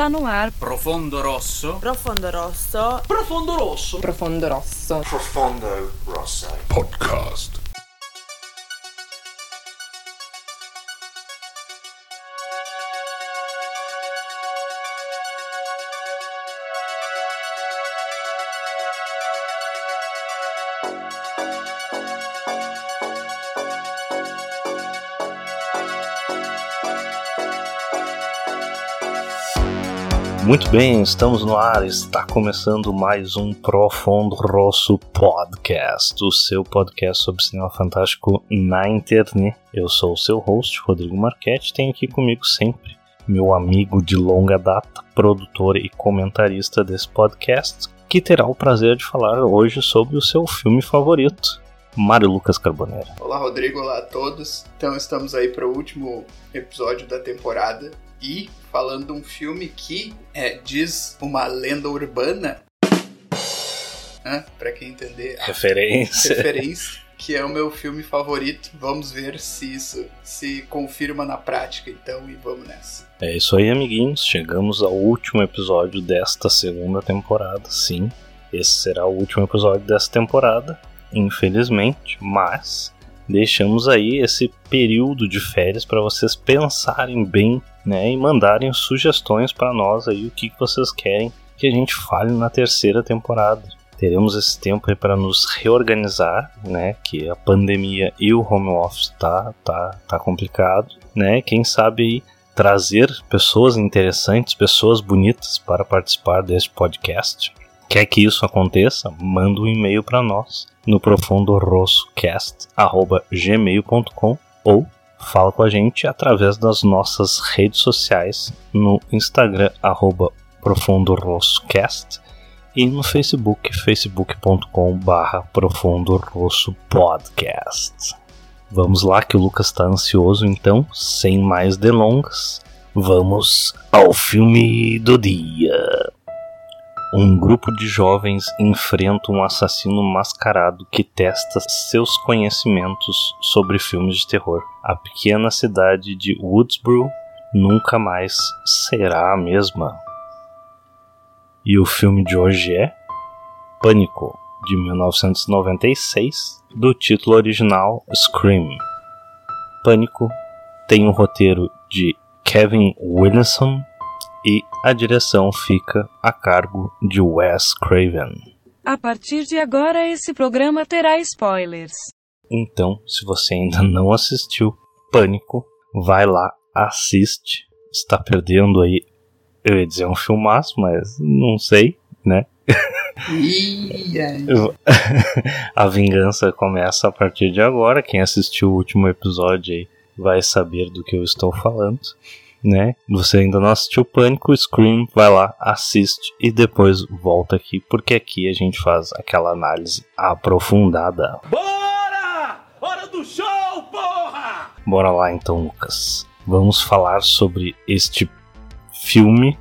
Está no ar. Profondo Rosso. Profondo Rosso. Profondo Rosso. Profondo Rosso. Profondo Rosso. Podcast. Muito bem, estamos no ar, está começando mais um Profundo Rosso Podcast, o seu podcast sobre cinema fantástico na internet. Eu sou o seu host, Rodrigo Marchetti, tenho aqui comigo sempre meu amigo de longa data, produtor e comentarista desse podcast, que terá o prazer de falar hoje sobre o seu filme favorito, Mário Lucas Carboneira. Olá, Rodrigo. Olá a todos. Então, estamos aí para o último episódio da temporada e falando de um filme que é, diz uma lenda urbana. Para quem entender a Referência. referência, que é o meu filme favorito. Vamos ver se isso se confirma na prática, então, e vamos nessa. É isso aí, amiguinhos. Chegamos ao último episódio desta segunda temporada. Sim, esse será o último episódio dessa temporada, infelizmente, mas deixamos aí esse período de férias para vocês pensarem bem, né, e mandarem sugestões para nós aí o que vocês querem que a gente fale na terceira temporada. Teremos esse tempo para nos reorganizar, né, que a pandemia e o home office tá tá tá complicado, né? Quem sabe aí trazer pessoas interessantes, pessoas bonitas para participar deste podcast. Quer que isso aconteça? Manda um e-mail para nós no profundorossocast@gmail.com ou fala com a gente através das nossas redes sociais no Instagram profundorossocast e no Facebook facebook.com/barra profundorossopodcast. Vamos lá que o Lucas está ansioso, então, sem mais delongas, vamos ao filme do dia. Um grupo de jovens enfrenta um assassino mascarado que testa seus conhecimentos sobre filmes de terror. A pequena cidade de Woodsboro nunca mais será a mesma. E o filme de hoje é Pânico, de 1996, do título original Scream. Pânico tem um roteiro de Kevin Williamson e a direção fica a cargo de Wes Craven. A partir de agora, esse programa terá spoilers. Então, se você ainda não assistiu Pânico, vai lá, assiste. Está perdendo aí, eu ia dizer um filmaço, mas não sei, né? A vingança começa a partir de agora. Quem assistiu o último episódio aí vai saber do que eu estou falando, né? Você ainda não assistiu Pânico, Scream, vai lá, assiste e depois volta aqui, porque aqui a gente faz aquela análise aprofundada. Bora! Hora do show, porra! Bora lá então, Lucas. Vamos falar sobre este filme.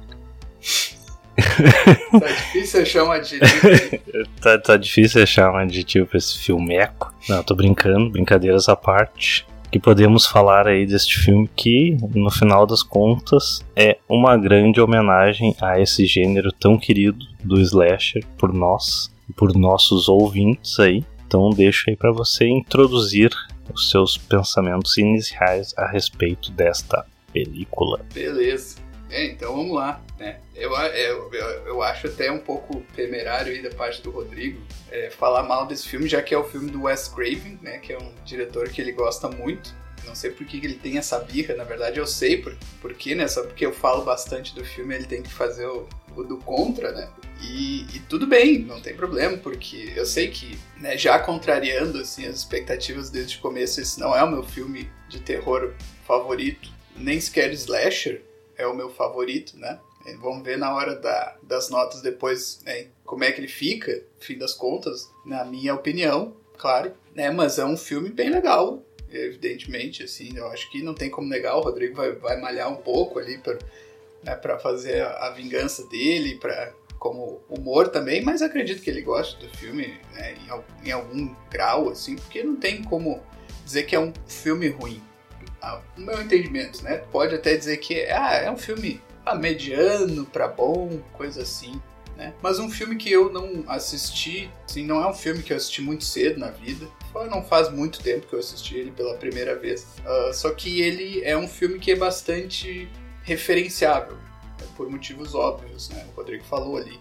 Tá difícil achar um adjetivo. aí. Tá, tá difícil achar um adjetivo pra esse filmeco. Não, tô brincando, brincadeiras à parte. Que podemos falar aí deste filme que, no final das contas, é uma grande homenagem a esse gênero tão querido do slasher por nós por nossos ouvintes aí. Então deixo aí para você introduzir os seus pensamentos iniciais a respeito desta película. Beleza. É, então vamos lá, né? Eu, eu, eu, acho até um pouco temerário aí da parte do Rodrigo é, falar mal desse filme, já que é o filme do Wes Craven, né? Que é um diretor que ele gosta muito. Não sei por que ele tem essa birra, na verdade eu sei por, por quê, né? Só porque eu falo bastante do filme, ele tem que fazer o, o do contra, né? E, e tudo bem, não tem problema, porque eu sei que, né, já contrariando assim, as expectativas desde o começo, esse não é o meu filme de terror favorito, nem sequer slasher é o meu favorito, né? E Vamos ver na hora da- das notas depois né, como é que ele fica, fim das contas, na minha opinião, claro, né? Mas é um filme bem legal, evidentemente, assim, eu acho que não tem como negar, o Rodrigo vai, vai malhar um pouco ali para né, fazer a, a vingança dele, para como humor também, mas acredito que ele goste do filme né, em, em algum grau, assim, porque não tem como dizer que é um filme ruim. Ah, No meu entendimento, né? Pode até dizer que ah, é um filme a mediano pra bom, coisa assim. Né? Mas um filme que eu não assisti, assim, não é um filme que eu assisti muito cedo na vida. Não faz muito tempo que eu assisti ele pela primeira vez. Uh, só que ele é um filme que é bastante referenciável, né? por motivos óbvios, né? O Rodrigo falou ali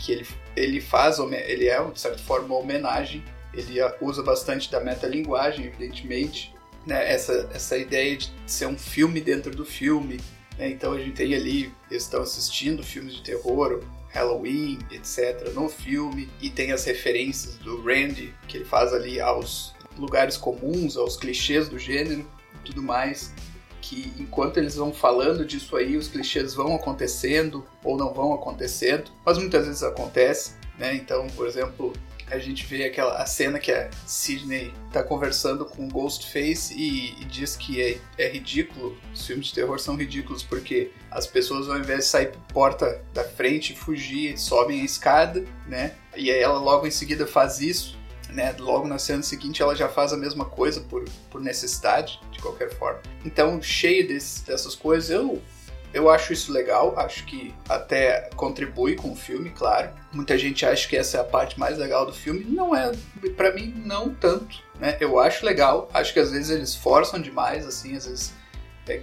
que ele, ele faz, ele é, de certa forma, uma homenagem. Ele usa bastante da metalinguagem, evidentemente. Né? Essa, essa ideia de ser um filme dentro do filme. Né? Então a gente tem ali, eles estão assistindo filmes de terror, Halloween, etc., no filme, e tem as referências do Randy, que ele faz ali aos lugares comuns, aos clichês do gênero e tudo mais. Que enquanto eles vão falando disso aí, os clichês vão acontecendo ou não vão acontecendo, mas muitas vezes acontece, né? Então, por exemplo, a gente vê aquela a cena que a Sidney tá conversando com Ghostface e, e diz que é, é, ridículo, os filmes de terror são ridículos porque as pessoas ao invés de sair por porta da frente fugir, sobem a escada, né? E aí ela logo em seguida faz isso, né? Logo na cena seguinte ela já faz a mesma coisa por, por necessidade, de qualquer forma. Então, cheio desse, dessas coisas, eu eu acho isso legal, acho que até contribui com o filme, claro. Muita gente acha que essa é a parte mais legal do filme. Não é, para mim, não tanto. Né? Eu acho legal, acho que às vezes eles forçam demais, assim, às vezes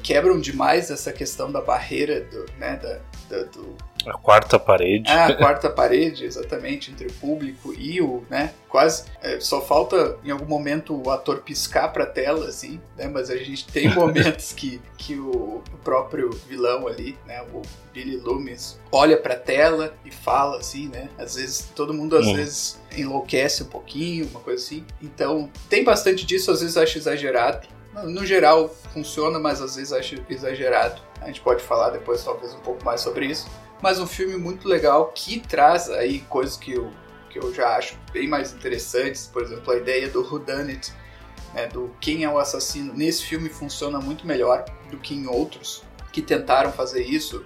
quebram demais essa questão da barreira do, né, da, da, do a quarta parede. Ah, a quarta parede, exatamente, entre o público e o, né? Quase. É, só falta em algum momento o ator piscar pra tela, assim, né? Mas a gente tem momentos que, que o, o próprio vilão ali, né? O Billy Loomis, olha pra tela e fala, assim, né? Às vezes, todo mundo às hum. vezes enlouquece um pouquinho, uma coisa assim. Então, tem bastante disso, às vezes acho exagerado. No geral, funciona, mas às vezes acho exagerado. A gente pode falar depois, talvez, um pouco mais sobre isso mas um filme muito legal que traz aí coisas que eu, que eu já acho bem mais interessantes, por exemplo, a ideia do whodunit, né, do quem é o assassino. Nesse filme funciona muito melhor do que em outros que tentaram fazer isso.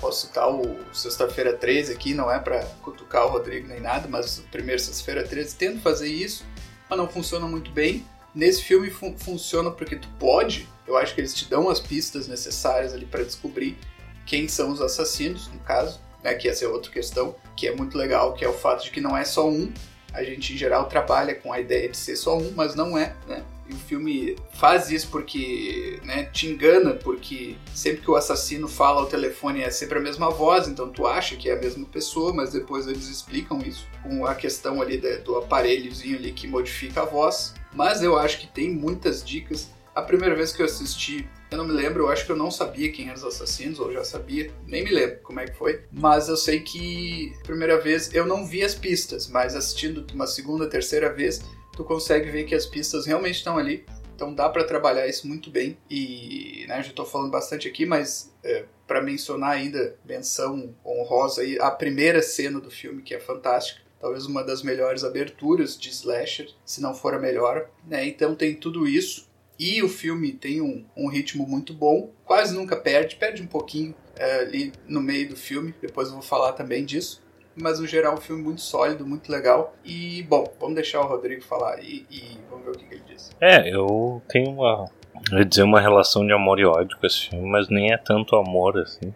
Posso citar o Sexta-feira 13 aqui, não é para cutucar o Rodrigo nem nada, mas o primeiro Sexta-feira 13 tenta fazer isso, mas não funciona muito bem. Nesse filme fun funciona porque tu pode, eu acho que eles te dão as pistas necessárias ali para descobrir quem são os assassinos, no caso, né, que essa é outra questão, que é muito legal, que é o fato de que não é só um. A gente, em geral, trabalha com a ideia de ser só um, mas não é, né? E o filme faz isso porque né, te engana, porque sempre que o assassino fala ao telefone é sempre a mesma voz, então tu acha que é a mesma pessoa, mas depois eles explicam isso com a questão ali do aparelhozinho ali que modifica a voz. Mas eu acho que tem muitas dicas. A primeira vez que eu assisti eu não me lembro, eu acho que eu não sabia quem eram os assassinos, ou já sabia, nem me lembro como é que foi. Mas eu sei que, primeira vez, eu não vi as pistas, mas assistindo uma segunda, terceira vez, tu consegue ver que as pistas realmente estão ali. Então dá para trabalhar isso muito bem. E, né, já estou falando bastante aqui, mas é, para mencionar ainda, menção honrosa aí, a primeira cena do filme, que é fantástica talvez uma das melhores aberturas de slasher, se não for a melhor, né? Então tem tudo isso e o filme tem um, um ritmo muito bom, quase nunca perde, perde um pouquinho é, ali no meio do filme, depois eu vou falar também disso. Mas no geral, um filme muito sólido, muito legal. E, bom, vamos deixar o Rodrigo falar e, e vamos ver o que, que ele diz. É, eu tenho uma. Eu ia dizer uma relação de amor e ódio com esse filme, mas nem é tanto amor assim.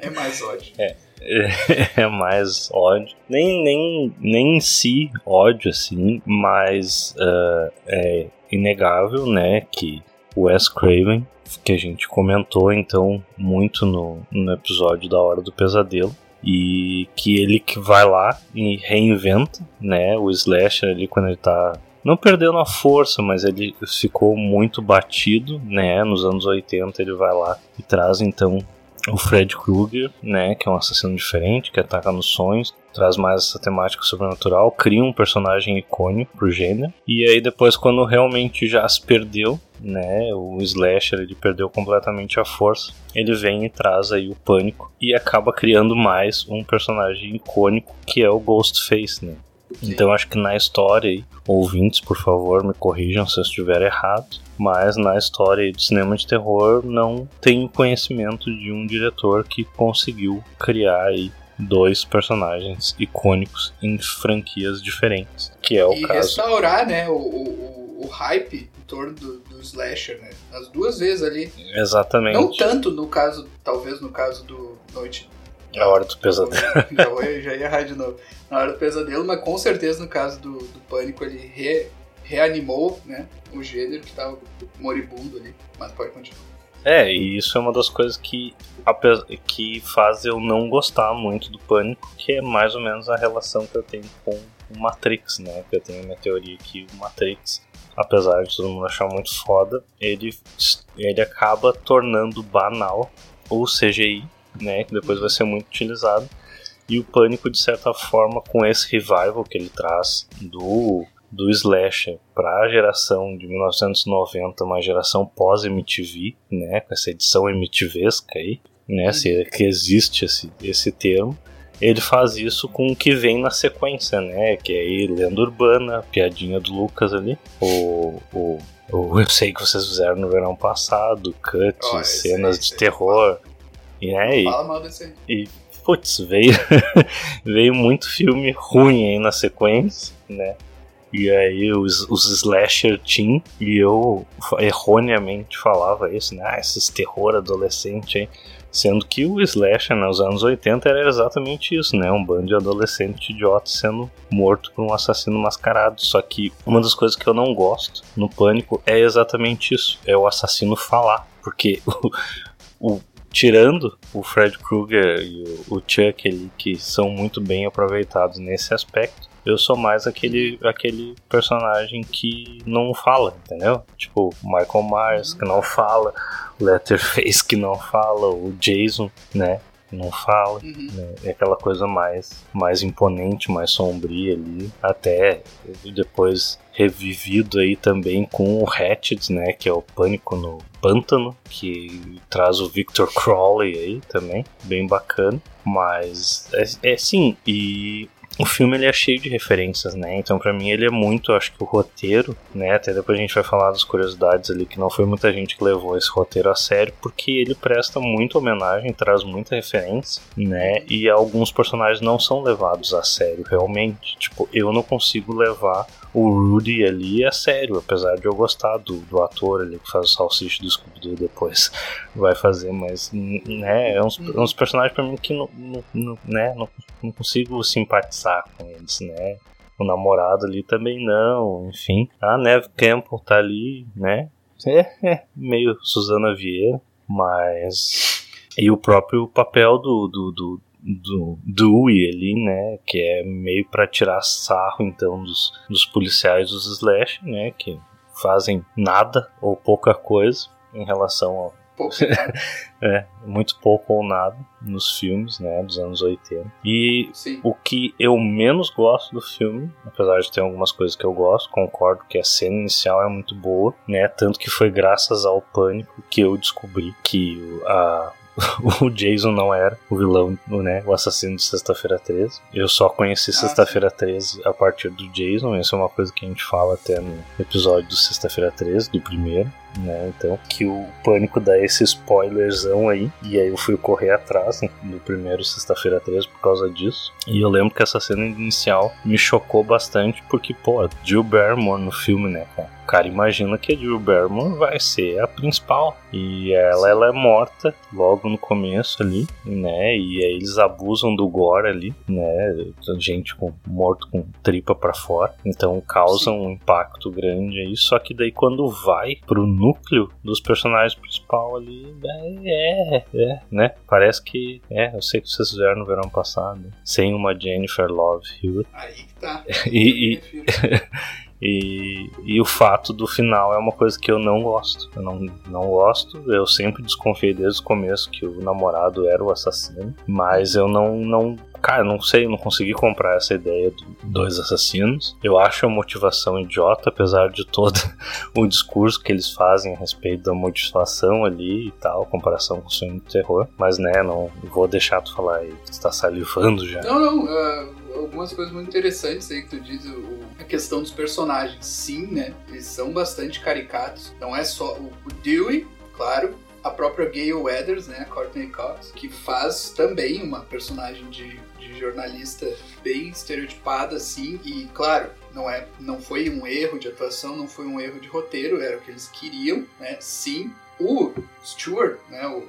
É mais ódio. é. é mais ódio. Nem, nem, nem em si ódio, assim, mas uh, é inegável, né, que o Wes Craven, que a gente comentou então muito no, no episódio da Hora do Pesadelo, e que ele que vai lá e reinventa, né, o slasher ali quando ele tá não perdendo a força, mas ele ficou muito batido, né? Nos anos 80 ele vai lá e traz então o Fred Krueger, né, que é um assassino diferente, que ataca nos sonhos, traz mais essa temática sobrenatural, cria um personagem icônico pro gênero, e aí depois quando realmente já se perdeu, né, o slasher ele perdeu completamente a força, ele vem e traz aí o pânico e acaba criando mais um personagem icônico que é o Ghostface, né? Então acho que na história ouvintes, por favor, me corrijam se eu estiver errado, mas na história de cinema de terror não tenho conhecimento de um diretor que conseguiu criar aí dois personagens icônicos em franquias diferentes, que é o e caso. restaurar, né, o, o, o hype torno do, do slasher, né? As duas vezes ali. Exatamente. Não tanto no caso, talvez no caso do Noite. A hora do pesadelo. Já, vou- já ia errar de novo. Na hora do pesadelo, mas com certeza no caso do, do Pânico ele re- reanimou, né? O gênero que tava moribundo ali. Mas pode continuar. É, e isso é uma das coisas que, que faz eu não gostar muito do Pânico, que é mais ou menos a relação que eu tenho com o Matrix, né? Que eu tenho a minha teoria que o Matrix, apesar de todo mundo achar muito foda, ele, ele acaba tornando banal o CGI, né? Que depois vai ser muito utilizado. E o Pânico, de certa forma, com esse revival que ele traz do, do slasher para a geração de 1990, uma geração pós-MTV, né, com essa edição MTVesca aí, né, se é que existe esse, esse termo, ele faz isso com o que vem na sequência, né, que é aí lenda urbana, piadinha do Lucas ali, o, o, o eu sei que vocês fizeram no verão passado, cut, Ó, esse cenas aí, de aí. terror, e, né, e, Fala mal desse aí. e putz, veio, veio muito filme ruim aí na sequência, né? E aí os, os slasher teen, e eu erroneamente falava isso, né? Ah, esses terror adolescente aí. Sendo que o slasher nos anos 80 era exatamente isso, né? Um bando de adolescente idiota sendo morto por um assassino mascarado. Só que uma das coisas que eu não gosto no Pânico é exatamente isso: é o assassino falar. Porque o, o tirando o Fred Krueger e o, Chuck ali, que são muito bem aproveitados nesse aspecto, eu sou mais aquele, aquele personagem que não fala, entendeu? Tipo, o Michael Myers que não fala, o Letterface que não fala, o Jason, né? que Não fala, Uhum. né? É aquela coisa mais, mais imponente, mais sombria ali. Até depois revivido aí também com o Hatchet, né? Que é o Pânico no Pântano, que traz o Victor Crowley aí também, bem bacana. Mas é, é sim, e o filme ele é cheio de referências, né? Então pra mim ele é muito, acho que o roteiro, né? Até depois a gente vai falar das curiosidades ali que não foi muita gente que levou esse roteiro a sério, porque ele presta muita homenagem, traz muita referência, né? E alguns personagens não são levados a sério realmente. Tipo, eu não consigo levar o Rudy ali a sério, apesar de eu gostar do, do ator ali que faz o salsicha do Scooby-Doo depois vai fazer, mas né, é uns, é uns personagens pra mim que não, não, não- né, não, não consigo simpatizar com eles, né? O namorado ali também não, enfim. A Neve Campbell tá ali, né? É, é meio Suzana Vieira, mas. E o próprio papel do, do, do, do Dewey ali, né? Que é meio pra tirar sarro, então, dos, dos policiais dos Slash, né? Que fazem nada ou pouca coisa em relação ao é, muito pouco ou nada nos filmes, né, dos anos 80. E sim. o que eu menos gosto do filme, apesar de ter algumas coisas que eu gosto, concordo que a cena inicial é muito boa, né, tanto que foi graças ao Pânico que eu descobri que a o Jason não era o vilão, né? O assassino de Sexta-feira 13. Eu só conheci Ah, Sexta-feira 13 a partir do Jason. Isso é uma coisa que a gente fala até no episódio do Sexta-feira 13, do primeiro. Né, então, que o Pânico dá esse spoilerzão aí, e aí eu fui correr atrás né, do primeiro Sexta-feira 13 por causa disso. E eu lembro que essa cena inicial me chocou bastante, porque, pô, Jill Barrymore no filme, né, cara? O cara imagina que a Jill Barrymore vai ser a principal. E ela, ela é morta logo no começo ali, né? E aí eles abusam do gore ali, né? Gente com, morto com tripa pra fora. Então causa um impacto grande aí. Só que daí quando vai pro núcleo dos personagens principal ali, é, é, é, né? Parece que, é, eu sei que vocês fizeram no verão passado, sem uma Jennifer Love Hewitt. Aí que tá. E- e-. E, e o fato do final é uma coisa que eu não gosto. Eu não, não gosto. Eu sempre desconfiei desde o começo que o namorado era o assassino. Mas eu não. não cara, não sei, não consegui comprar essa ideia de dois assassinos. Eu acho a motivação idiota, apesar de todo o discurso que eles fazem a respeito da motivação ali e tal, comparação com o filme de terror. Mas né, não vou deixar tu falar aí, tu tá salivando já. Não, não. ah, algumas coisas muito interessantes aí que tu diz. o- a questão dos personagens. Sim, né? Eles são bastante caricatos. Não é só o, o Dewey, claro. A própria Gayle Weathers, né? A Courtney Cox, que faz também uma personagem de, de jornalista bem estereotipada, assim. E, claro, não é, não foi um erro de atuação, não foi um erro de roteiro, era o que eles queriam, né? Sim, o Stewart, né? O, o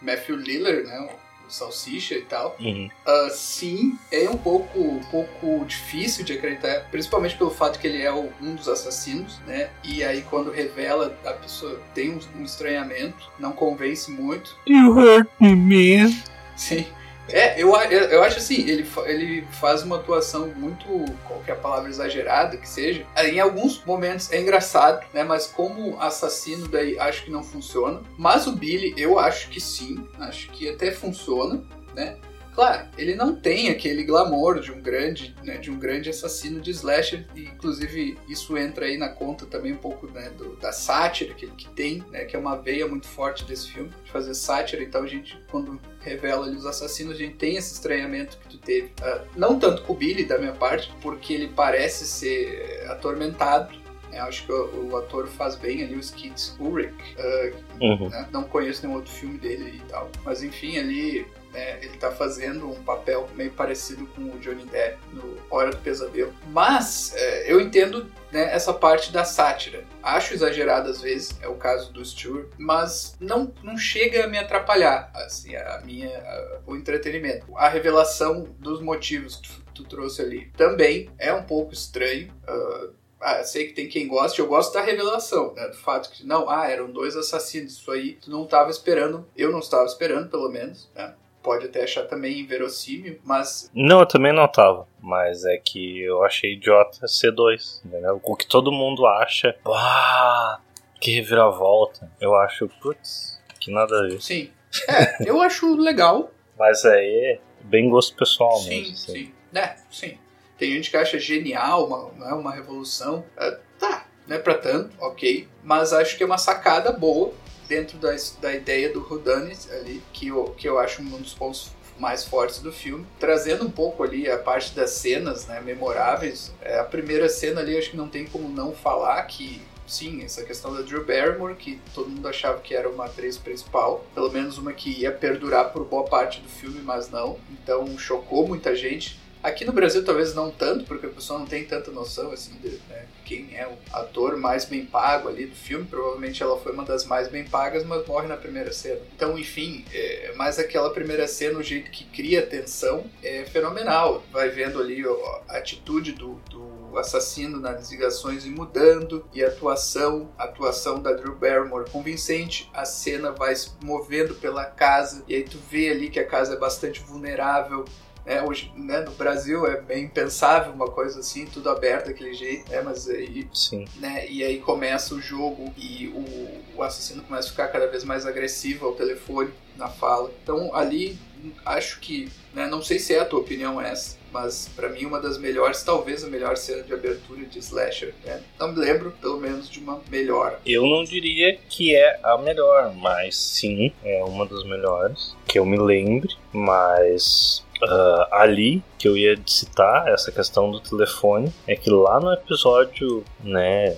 Matthew Lillard, né? O Salsicha e tal. Uhum. Uh, sim, é um pouco, um pouco difícil de acreditar, principalmente pelo fato que ele é o, um dos assassinos, né? E aí quando revela, a pessoa tem um, um estranhamento, não convence muito. You hurt me, man. Sim. É, eu, eu acho assim, ele, ele faz uma atuação muito, qualquer palavra exagerada que seja. Em alguns momentos é engraçado, né? Mas como assassino daí acho que não funciona. Mas o Billy, eu acho que sim, acho que até funciona, né? Claro, ele não tem aquele glamour de um grande, né, de um grande assassino de slasher, e inclusive isso entra aí na conta também um pouco né, do, da sátira que ele que tem, né, que é uma veia muito forte desse filme, de fazer sátira, então a gente, quando revela ali os assassinos, a gente tem esse estranhamento que tu teve. Uh, não tanto com o Billy, da minha parte, porque ele parece ser atormentado, eu acho que o, o, ator faz bem ali, o Skid Ulrich. Uh, uhum. né? Não conheço nenhum outro filme dele e tal. Mas enfim, ali né, ele tá fazendo um papel meio parecido com o Johnny Depp no Hora do Pesadelo. Mas é, eu entendo né, essa parte da sátira. Acho exagerado às vezes, é o caso do Stewart, mas não, não chega a me atrapalhar assim, a minha, a, o entretenimento. A revelação dos motivos que tu, tu, trouxe ali também é um pouco estranho. Uh, ah, sei que tem quem goste, eu gosto da revelação, né? Do fato que, não, ah, eram dois assassinos, isso aí tu não estava esperando, eu não estava esperando, pelo menos, né? Pode até achar também inverossímil, mas. Não, eu também não tava. Mas é que eu achei idiota C2, entendeu? O que todo mundo acha, ah, que reviravolta. Eu acho, putz, que nada a ver. Sim. É, eu acho legal. Mas aí é bem gosto pessoal sim, mesmo. Sim, sim. É, sim. Tem gente que acha genial, uma, não é uma revolução. É, tá, não é pra tanto, ok. Mas acho que é uma sacada boa dentro da, da ideia do Whodunit ali, que eu, que eu acho um dos pontos mais fortes do filme, trazendo um pouco ali a parte das cenas né, memoráveis. É, a primeira cena ali, acho que não tem como não falar que sim, essa questão da Drew Barrymore, que todo mundo achava que era uma atriz principal, pelo menos uma que ia perdurar por boa parte do filme, mas não. Então chocou muita gente. Aqui no Brasil talvez não tanto, porque a pessoa não tem tanta noção assim de né, quem é o ator mais bem pago ali do filme. Provavelmente ela foi uma das mais bem pagas, mas morre na primeira cena. Então, enfim, é, mas aquela primeira cena, o jeito que cria tensão é fenomenal. Vai vendo ali ó, a atitude do, do assassino nas ligações e mudando e a atuação, a atuação da Drew Barrymore convincente, a cena vai se movendo pela casa e aí tu vê ali que a casa é bastante vulnerável, né, hoje, né, no Brasil é bem impensável uma coisa assim, tudo aberto daquele jeito, né, mas aí, Sim. né, e aí começa o jogo e o, o assassino começa a ficar cada vez mais agressivo ao telefone, na fala. Então ali, acho que, né, não sei se é a tua opinião essa, mas para mim uma das melhores, talvez a melhor cena de abertura de slasher. Né? Não me lembro, pelo menos, de uma melhor. Eu não diria que é a melhor, mas sim, é uma das melhores que eu me lembre, mas Uh, ali que eu ia citar essa questão do telefone é que lá no episódio, né,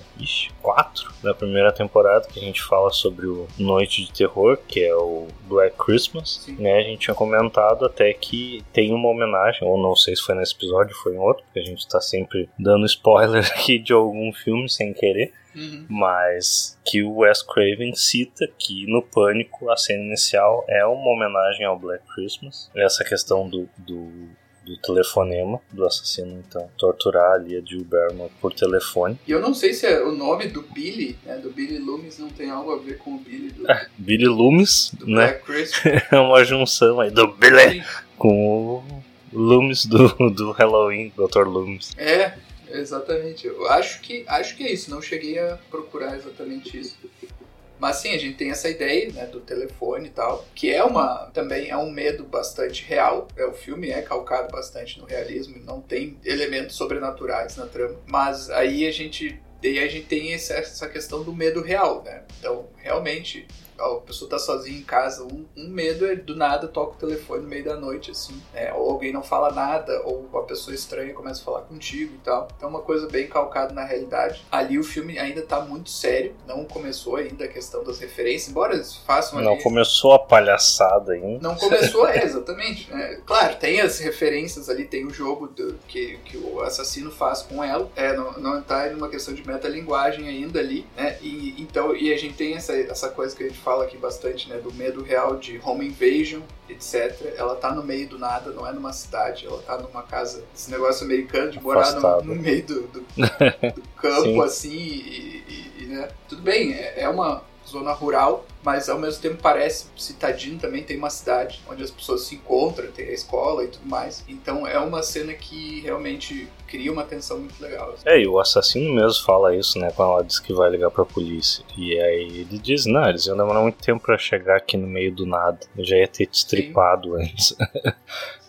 4 da primeira temporada que a gente fala sobre o Noite de Terror, que é o Black Christmas, Sim. né, a gente tinha comentado até que tem uma homenagem, ou não sei se foi nesse episódio, foi em outro, porque a gente tá sempre dando spoiler aqui de algum filme sem querer. Uhum. Mas que o Wes Craven cita que no Pânico a cena inicial é uma homenagem ao Black Christmas. Essa questão do, do, do telefonema do assassino, então, torturar ali a Jill Barrymore por telefone. E eu não sei se é o nome do Billy, né, do Billy Loomis, não tem algo a ver com o Billy do, É, Billy Loomis, do né? Black Christmas. É uma junção aí do Billy Sim. com o Loomis do, do Halloween, Dr. Loomis. É, exatamente. Eu acho que, acho que é isso, não cheguei a procurar exatamente isso. Mas sim, a gente tem essa ideia, né, do telefone e tal, que é uma também é um medo bastante real. É, o filme é calcado bastante no realismo, não tem elementos sobrenaturais na trama. Mas aí a gente aí a gente tem essa questão do medo real, né? Então, realmente, a pessoa tá sozinha em casa, um, um medo é do nada toca o telefone no meio da noite, assim, né? Ou alguém não fala nada, ou uma pessoa estranha começa a falar contigo e tal. Então é uma coisa bem calcada na realidade. Ali o filme ainda tá muito sério, não começou ainda a questão das referências, embora eles façam Não ali... começou a palhaçada ainda. Não começou, é, exatamente. né? Claro, tem as referências ali, tem o jogo do- que, que o assassino faz com ela. É, não, não tá numa questão de metalinguagem ainda ali, né? E, então, e a gente tem essa, essa coisa que a gente fala aqui bastante, né? Do medo real de home invasion, etc. Ela tá no meio do nada, não é numa cidade, ela tá numa casa, esse negócio americano de morar no, no meio do, do, do campo, Sim. assim, e, e- e, né? Tudo bem, é, é uma zona rural, mas ao mesmo tempo parece citadino também tem uma cidade onde as pessoas se encontram, tem a escola e tudo mais. Então é uma cena que realmente cria uma tensão muito legal. assim. É, e o assassino mesmo fala isso, né? Quando ela diz que vai ligar pra polícia. E aí ele diz: Não, eles iam demorar muito tempo pra chegar aqui no meio do nada. Eu já ia ter te estripado antes.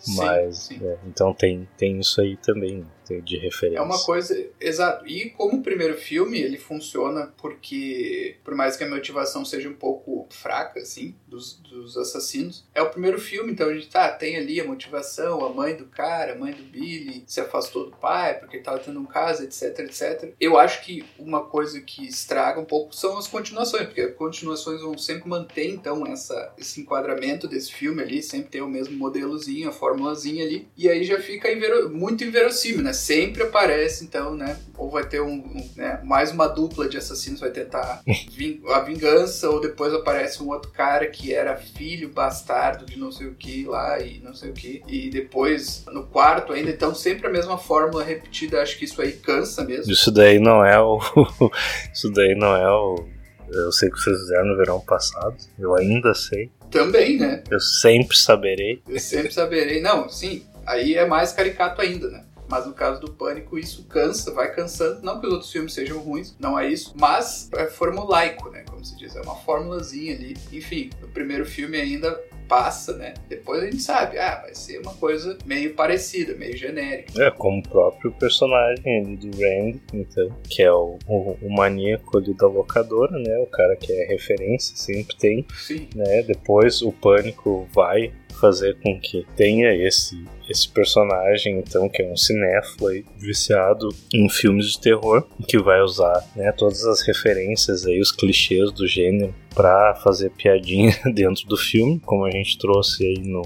Sim, Mas, sim. é, então tem, tem isso aí também, tem de referência. É uma coisa, exato. E como o primeiro filme, ele funciona porque, por mais que a motivação seja um pouco fraca, assim, dos, dos assassinos, é o primeiro filme, então a gente tá, tem ali a motivação, a mãe do cara, a mãe do Billy se afastou do pai porque tava tendo um caso, etc, etc. Eu acho que uma coisa que estraga um pouco são as continuações, porque as continuações vão sempre manter, então, essa, esse enquadramento desse filme ali, sempre ter o mesmo modelozinho, a formulazinha ali, e aí já fica invero- muito inverossímil, né? Sempre aparece, então, né? Ou vai ter um, um, né, mais uma dupla de assassinos vai tentar vin- a vingança, ou depois aparece um outro cara que era filho bastardo de não sei o que lá e não sei o que, e depois no quarto ainda, então sempre a mesma fórmula repetida, acho que isso aí cansa mesmo. Isso daí não é o. isso daí não é o. Eu sei que vocês fizeram no verão passado. Eu ainda sei. Também, né? Eu sempre saberei. Eu sempre saberei. Não, sim, aí é mais caricato ainda, né? Mas no caso do Pânico, isso cansa, vai cansando. Não que os outros filmes sejam ruins, não é isso. Mas é formulaico, né? Como se diz, é uma formulazinha ali. Enfim, no primeiro filme ainda passa, né? Depois a gente sabe, ah, vai ser uma coisa meio parecida, meio genérica. É, como o próprio personagem ali do Randy, então, que é o, o, o maníaco ali da locadora, né? O cara que é referência, sempre tem, Sim, né? Depois o pânico vai fazer com que tenha esse esse personagem então que é um cinéfilo aí, viciado em filmes de terror que vai usar né, todas as referências aí os clichês do gênero para fazer piadinha dentro do filme como a gente trouxe aí no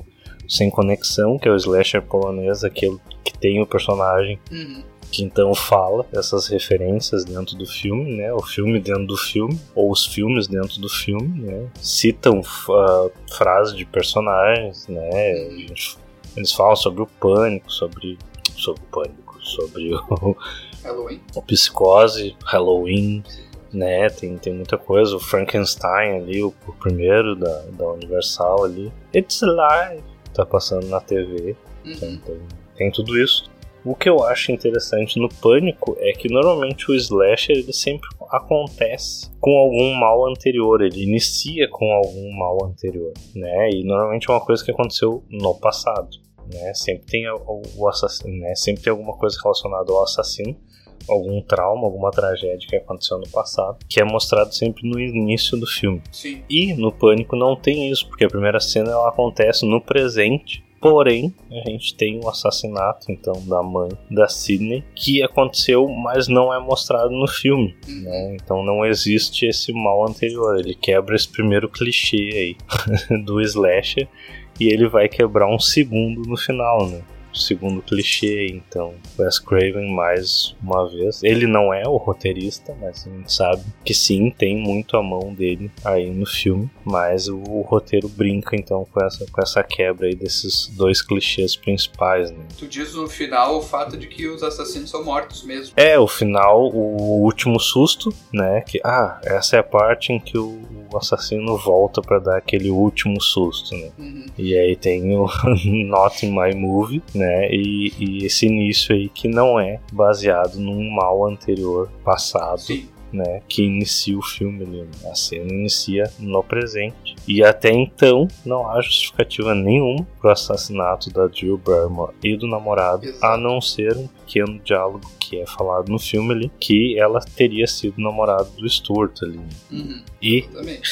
sem conexão que é o slasher polonês aquele que tem o personagem uhum. Que então fala essas referências dentro do filme, né? O filme dentro do filme, ou os filmes dentro do filme, né? Citam uh, frases de personagens, né? Gente- eles falam sobre o pânico, sobre, sobre o pânico, sobre o, Halloween. o psicose, Halloween, né? Tem, tem muita coisa. O Frankenstein ali, o, o primeiro da, da Universal ali. It's Alive, tá passando na TV. Então Uhum. tem, tem tudo isso. O que eu acho interessante no Pânico é que normalmente o slasher ele sempre acontece com algum mal anterior, ele inicia com algum mal anterior, né? E normalmente é uma coisa que aconteceu no passado, né? Sempre tem o, assassino, né? Sempre tem alguma coisa relacionada ao assassino, algum trauma, alguma tragédia que aconteceu no passado, que é mostrado sempre no início do filme. Sim. E no Pânico não tem isso, porque a primeira cena ela acontece no presente. Porém, a gente tem o assassinato então da mãe da Sidney que aconteceu, mas não é mostrado no filme. Né? Então não existe esse mal anterior. Ele quebra esse primeiro clichê aí do slasher e ele vai quebrar um segundo no final, né? O segundo clichê, então, Wes Craven mais uma vez. Ele não é o roteirista, mas a gente sabe que sim, tem muito a mão dele aí no filme, mas o, o roteiro brinca então com essa, com essa quebra aí desses dois clichês principais, né? Tu diz no final o fato de que os assassinos são mortos mesmo. É, o final, o último susto, né? Que, ah, essa é a parte em que o, o assassino volta pra dar aquele último susto, né? Uhum. E aí tem o Not in My Movie, né? E, e esse início aí que não é baseado num mal anterior passado, Sim. né? Que inicia o filme ali. né? A cena inicia no presente. E até então não há justificativa nenhuma pro assassinato da Jill Barrymore e do namorado, Exato. a não ser um pequeno diálogo que é falado no filme ali, que ela teria sido namorado do Stuart ali. Uhum, E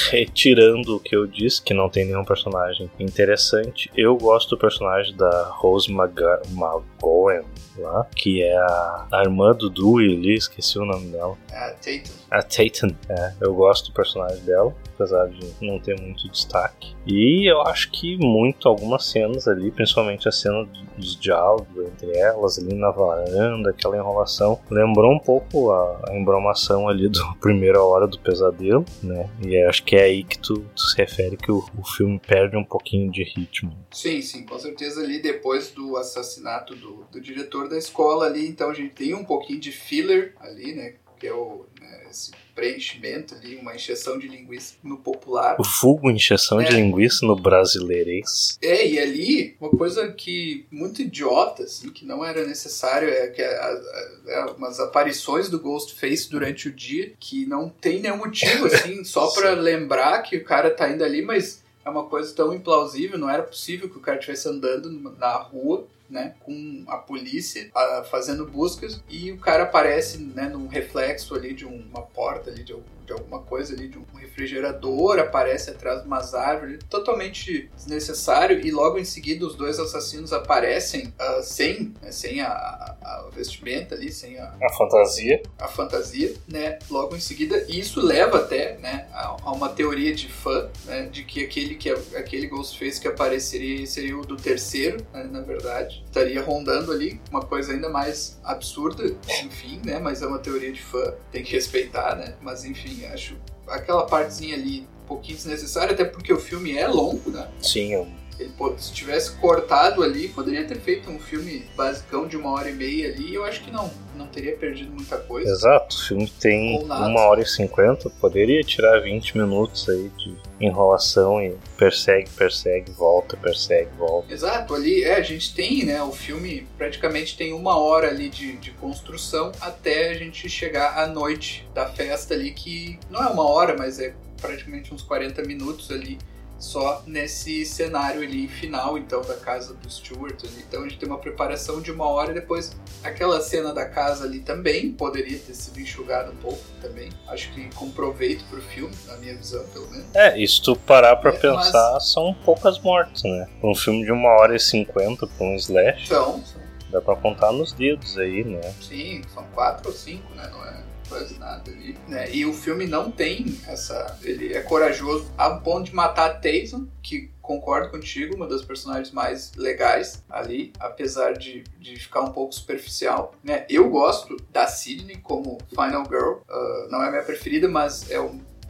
retirando o que eu disse, que não tem nenhum personagem interessante, eu gosto do personagem da Rose McGowan lá, que é a, a irmã do Dewey ali, esqueci o nome dela. A Tatum. A Tatum, é, eu gosto do personagem dela, apesar de não ter muito destaque. E eu acho que muito algumas cenas ali, principalmente a cena dos diálogos entre elas ali na varanda, aquela enrolação, lembrou um pouco a, a embromação ali do Primeira Hora do Pesadelo, né? E eu acho que é aí que tu, tu se refere que o, o filme perde um pouquinho de ritmo. Sim, sim, com certeza ali depois do assassinato do, do diretor da escola ali, então a gente tem um pouquinho de filler ali, né? Que é o, né, esse preenchimento ali, uma encheção de linguiça no popular. O vulgo encheção de É. linguiça no brasileirês. É, e ali, uma coisa que muito idiota, assim, que não era necessário, é que a, a- é umas aparições do Ghostface durante o dia, que não tem nenhum motivo, assim, só pra lembrar que o cara tá indo ali, mas é uma coisa tão implausível, não era possível que o cara estivesse andando na rua, né, com a polícia ah, fazendo buscas e o cara aparece, né, num reflexo ali de um- uma porta ali de, al- de alguma coisa ali, de um refrigerador, aparece atrás de umas árvores, totalmente desnecessário e logo em seguida os dois assassinos aparecem ah, sem, né, sem a, a- a vestimenta ali, sem a, A fantasia. a fantasia, né? Logo em seguida, e isso leva até, né, a, a uma teoria de fã, né, de que aquele que aquele Ghostface que apareceria seria o do terceiro, né, na verdade, estaria rondando ali, uma coisa ainda mais absurda, enfim, né? Mas é uma teoria de fã, tem que respeitar, né? Mas enfim, acho aquela partezinha ali um pouquinho desnecessária, até porque o filme é longo, né? Sim, eu Ele, pô, se tivesse cortado ali, poderia ter feito um filme basicão de uma hora e meia ali, e eu acho que não, não teria perdido muita coisa. Exato, o filme tem uma hora e cinquenta, poderia tirar 20 minutos aí de enrolação e persegue, persegue, volta, persegue, volta. Exato, ali é, a gente tem, né, o filme praticamente tem uma hora ali de, de construção até a gente chegar à noite da festa ali, que não é uma hora, mas é praticamente uns 40 minutos ali só nesse cenário ali final, então, da casa do Stuart ali. Então a gente tem uma preparação de uma hora e depois aquela cena da casa ali também poderia ter sido enxugada um pouco também. Acho que com proveito pro filme, na minha visão, pelo menos. É, e se tu parar pra É, pensar, são poucas mortes, né? Um filme de uma hora e cinquenta pra um slash, Então, são dá pra contar nos dedos aí, né? Sim, são quatro ou cinco, né? Não é quase nada ali. Né? E o filme não tem essa. Ele é corajoso a ponto de matar a Tayson, que concordo contigo, uma das personagens mais legais ali, apesar de, de ficar um pouco superficial. Né? Eu gosto da Sidney como Final Girl. ah, não é minha preferida, mas é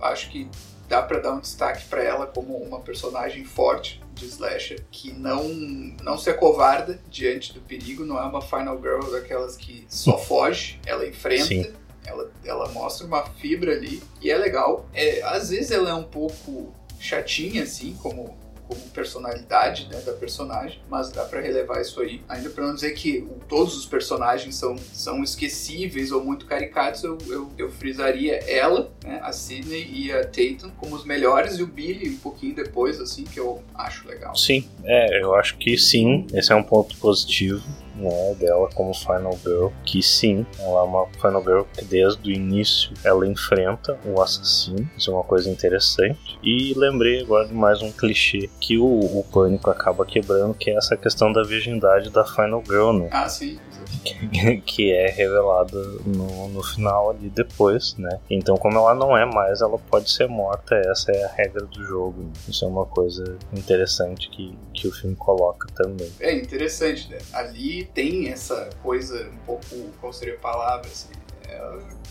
acho que dá pra dar um destaque pra ela como uma personagem forte de slasher que não não se acovarda diante do perigo, não é uma final girl daquelas que só foge, ela enfrenta. Sim. Ela, ela mostra uma fibra ali e é legal. É, às vezes ela é um pouco chatinha, assim, como, como personalidade né, da personagem, mas dá pra relevar isso aí. Ainda pra não dizer que todos os personagens são, são esquecíveis ou muito caricatos, eu, eu, eu frisaria ela, né, a Sidney e a Tatum como os melhores e o Billy um pouquinho depois, assim, que eu acho legal. Sim, é, eu acho que sim, esse é um ponto positivo. Né, dela como Final Girl, que sim, ela é uma Final Girl que desde o início ela enfrenta o assassino, isso é uma coisa interessante. E lembrei agora de mais um clichê que o, o Pânico acaba quebrando, que é essa questão da virgindade da Final Girl, né? Ah, sim. que é revelada no, no final ali depois, né? Então, como ela não é mais, ela pode ser morta, essa é a regra do jogo. né? Isso é uma coisa interessante que, que o filme coloca também. É interessante, né? Ali tem essa coisa um pouco, qual seria a palavra, assim,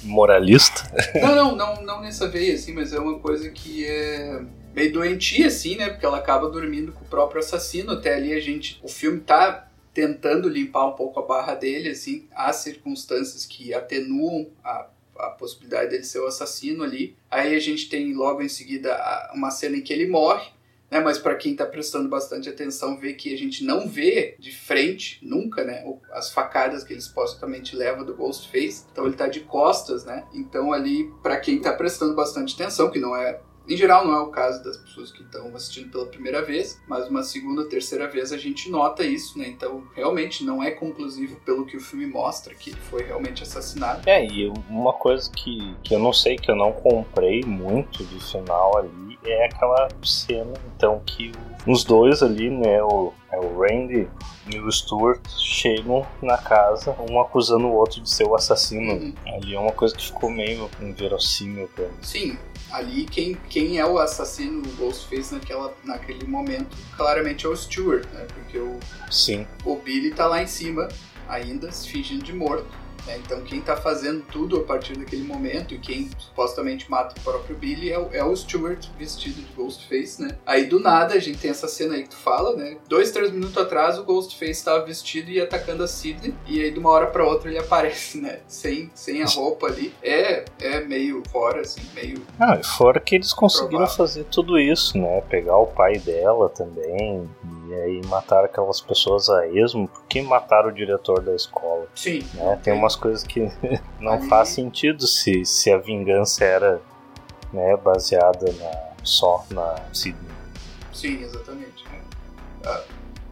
Moralista? Não, não, não, não nessa veia, assim, mas é uma coisa que é meio doentia, assim, né? Porque ela acaba dormindo com o próprio assassino. Até ali a gente. O filme tá tentando limpar um pouco a barra dele, assim. Há circunstâncias que atenuam a, a possibilidade dele ser o assassino ali. Aí a gente tem logo em seguida uma cena em que ele morre. Né, mas para quem tá prestando bastante atenção, vê que a gente não vê de frente, nunca, né? As facadas que ele supostamente leva do Ghostface. Então ele tá de costas, né? Então ali, para quem tá prestando bastante atenção, que não é Em geral, não é o caso das pessoas que estão assistindo pela primeira vez, mas uma segunda, terceira vez a gente nota isso, né? Então, realmente não é conclusivo pelo que o filme mostra que ele foi realmente assassinado. É, e uma coisa que, que eu não sei, que eu não comprei muito do final ali, é aquela cena, então, que os dois ali, né, o, é o Randy e o Stuart chegam na casa, um acusando o outro de ser o assassino. Uhum. Ali é uma coisa que ficou meio inverossímil pra mim. Sim, ali quem, quem é o assassino, o Ghostface naquela, naquele momento, claramente é o Stuart, né? Porque o, Sim. o Billy tá lá em cima, ainda se fingindo de morto. Né? Então quem tá fazendo tudo a partir daquele momento e quem supostamente mata o próprio Billy é o, é o Stuart vestido de Ghostface, né? Aí do nada a gente tem essa cena aí que tu fala, né? Dois, três minutos atrás o Ghostface tava vestido e atacando a Sidney e aí de uma hora pra outra ele aparece, né? Sem, sem a roupa ali. É, é meio fora, assim, meio... Ah, e fora que eles conseguiram Provável. fazer tudo isso, né? Pegar o pai dela também, e aí matar aquelas pessoas a esmo, porque mataram o diretor da escola. Sim. Né? Tem umas coisas que não Ali- faz sentido se, se a vingança era né, baseada na, só na Sidney. Sim, exatamente. Ah,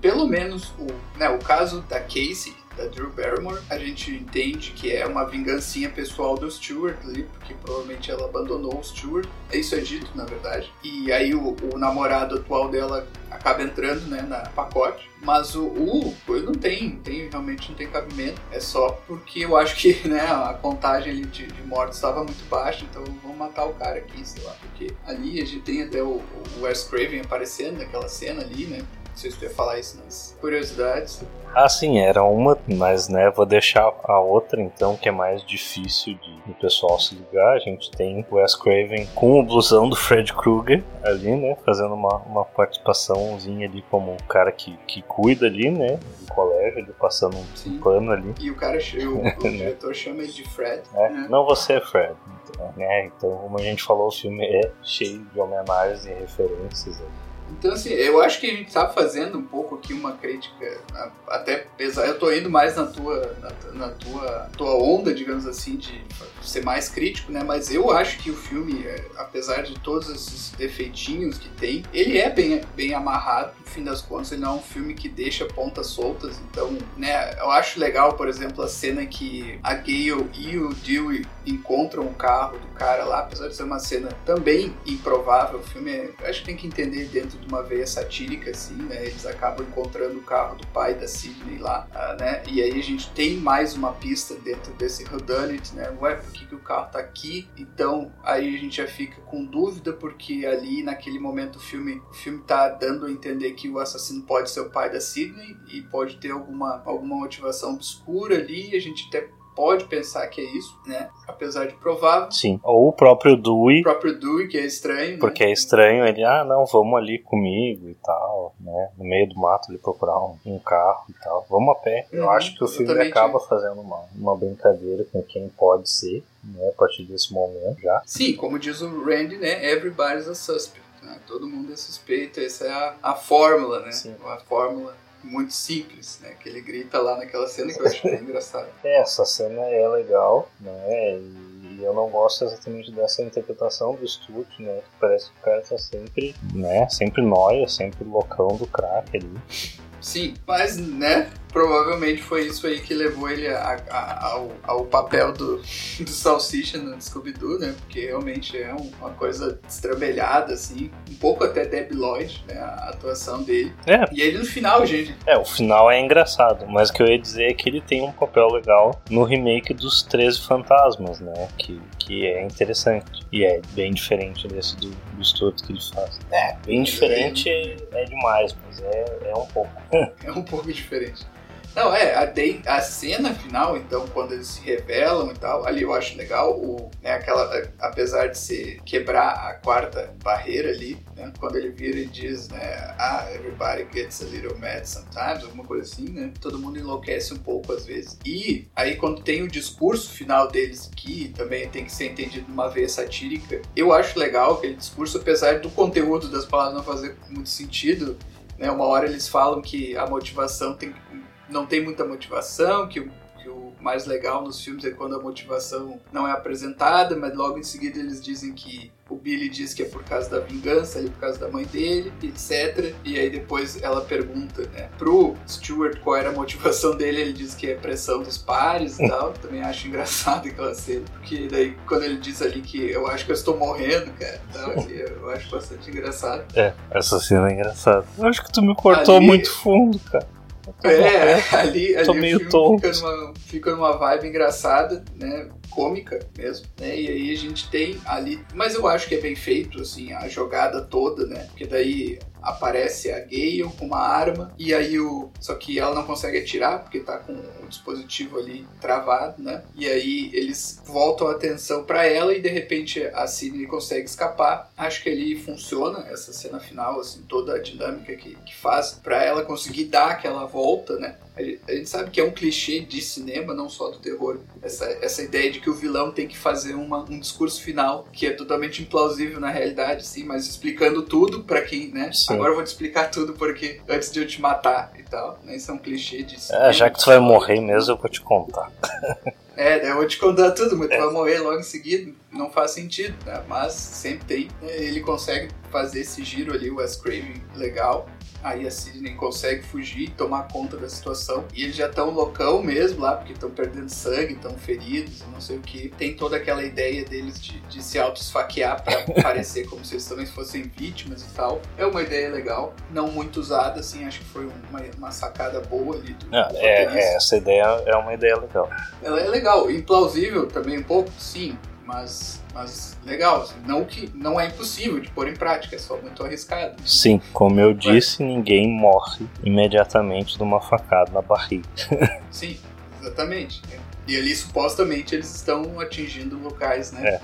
pelo menos o, né, o caso da Casey, da Drew Barrymore, a gente entende que é uma vingancinha pessoal do Stuart ali, porque provavelmente ela abandonou o Stuart. Isso é dito, na verdade. E aí o, o namorado atual dela acaba entrando né, na pacote. Mas o, ele não tem, tem, realmente não tem cabimento. É só porque eu acho que né, a contagem ali de, de mortes estava muito baixa, então vamos matar o cara aqui, sei lá. Porque ali a gente tem até o, o Wes Craven aparecendo naquela cena ali, né? Não sei se tu ia falar isso nas curiosidades. Ah, sim, era uma, mas né, vou deixar a outra então, que é mais difícil de o pessoal se ligar. A gente tem o Wes Craven com o blusão do Fred Krueger ali, né, fazendo uma, uma participaçãozinha ali como o cara que, que cuida ali, né, do colégio, ele passando um Sim. pano ali. E o cara, o, o diretor chama ele de Fred. né? né? Não você é Fred. Então, né? então, como a gente falou, o filme é cheio de homenagens e referências. ali. Então, assim, eu acho que a gente tá fazendo um pouco aqui uma crítica, até pesar. Eu tô indo mais na tua, na, na tua, tua onda, digamos assim, de ser mais crítico, né? Mas eu acho que o filme, é, apesar de todos esses defeitinhos que tem, ele é bem, bem amarrado. No fim das contas, ele não é um filme que deixa pontas soltas. Então, né? Eu acho legal, por exemplo, a cena que a Gale e o Dewey encontram o carro do cara lá, apesar de ser uma cena também improvável. O filme, é, acho que tem que entender dentro de uma veia satírica, assim, né? Eles acabam encontrando o carro do pai da Sidney lá, ah, né? E aí a gente tem mais uma pista dentro desse whodunit, né? Ué, por que, que o carro tá aqui? Então, aí a gente já fica com dúvida, porque ali, naquele momento, o filme, o filme tá dando a entender que o assassino pode ser o pai da Sidney e pode ter alguma, alguma motivação obscura ali, a gente até pode pensar que é isso, né? Apesar de provável. Sim, ou o próprio Dewey, O próprio Dewey, que é estranho, né? porque é estranho ele, ah, não, vamos ali comigo e tal, né? No meio do mato ele procurar um, um carro e tal. Vamos a pé. Eu Uhum, acho que o filme acaba fazendo uma, uma brincadeira com quem pode ser, né? A partir desse momento já. Sim, como diz o Randy, né? Everybody's a suspect. né? Todo mundo é suspeito. Essa é a, a fórmula, né? Sim. Uma fórmula muito simples, né? Que ele grita lá naquela cena que eu acho bem engraçado. É, essa cena é legal, né? E eu não gosto exatamente dessa interpretação do Stuart, né? Que parece que o cara tá sempre, né? Sempre nóia, sempre loucão do crack ali. Sim, mas, né? Provavelmente foi isso aí que levou ele a- a- ao, ao papel do, do Salsicha no Scooby-Doo, né? Porque realmente é um- uma coisa estrambelhada, assim. Um pouco até Debbie Lloyd, né? A atuação dele. É, E ele no final, gente, É, o final é engraçado, mas o que eu ia dizer é que ele tem um papel legal no remake dos 13 Fantasmas, né? Que, que é interessante. E é bem diferente desse do, do Stuart que ele faz. É, bem diferente é, é demais, mas é, é um pouco. É um pouco diferente. Não, é, a, de- a cena final, então, quando eles se revelam e tal, ali eu acho legal, o, né, aquela, apesar de ser quebrar a quarta barreira ali, né, quando ele vira e diz, né, ah, everybody gets a little mad sometimes, alguma coisa assim, né, todo mundo enlouquece um pouco às vezes. E aí quando tem o discurso final deles, que também tem que ser entendido numa veia satírica, eu acho legal aquele discurso, apesar do conteúdo das palavras não fazer muito sentido, né, uma hora eles falam que a motivação tem, não tem muita motivação, que mais legal nos filmes é quando a motivação não é apresentada, mas logo em seguida eles dizem que o Billy diz que é por causa da vingança, ali por causa da mãe dele, etc. E aí depois ela pergunta, né, pro Stuart qual era a motivação dele, ele diz que é pressão dos pares e tal. Também acho engraçado aquela cena, porque daí quando ele diz ali que eu acho que eu estou morrendo, cara, tal, eu acho bastante engraçado. É, essa cena é engraçada. Eu acho que tu me cortou ali... muito fundo, cara. É, ali, ali Tô meio tonto. Fica numa, fica numa vibe engraçada, né? Cômica mesmo, né? E aí a gente tem ali, mas eu acho que é bem feito assim a jogada toda, né? Porque daí aparece a Gale com uma arma e aí o só que ela não consegue atirar porque tá com o dispositivo ali travado, né? E aí eles voltam a atenção para ela e de repente a Sidney consegue escapar. Acho que ali funciona essa cena final assim, toda a dinâmica que, que faz para ela conseguir dar aquela volta, né? A gente sabe que é um clichê de cinema, não só do terror. Essa, essa ideia de que o vilão tem que fazer uma, um discurso final que é totalmente implausível na realidade, sim, mas explicando tudo para quem, né? Sim. Agora eu vou te explicar tudo porque antes de eu te matar e tal. Né? Isso é um clichê de cinema. É, já que tu vai morrer mesmo, eu vou te contar. É, eu vou te contar tudo, mas tu vai morrer logo em seguida. Não faz sentido, né? Mas sempre tem. Ele consegue fazer esse giro ali, o Wes Craven, legal. Aí a Sidney consegue fugir e tomar conta da situação. E eles já estão loucão mesmo lá, porque estão perdendo sangue, estão feridos, não sei o que. Tem toda aquela ideia deles de, de se auto-esfaquear pra parecer como se eles também fossem vítimas e tal. É uma ideia legal, não muito usada, assim, acho que foi uma, uma sacada boa ali do, ah, do é, é, essa ideia é uma ideia legal. Ela é legal, implausível também um pouco, sim, mas, mas legal. Assim, não que não é impossível de pôr em prática, é só muito arriscado. Sim, como eu disse, ninguém morre imediatamente de uma facada na barriga. Sim, exatamente. E ali supostamente eles estão atingindo locais, né? É.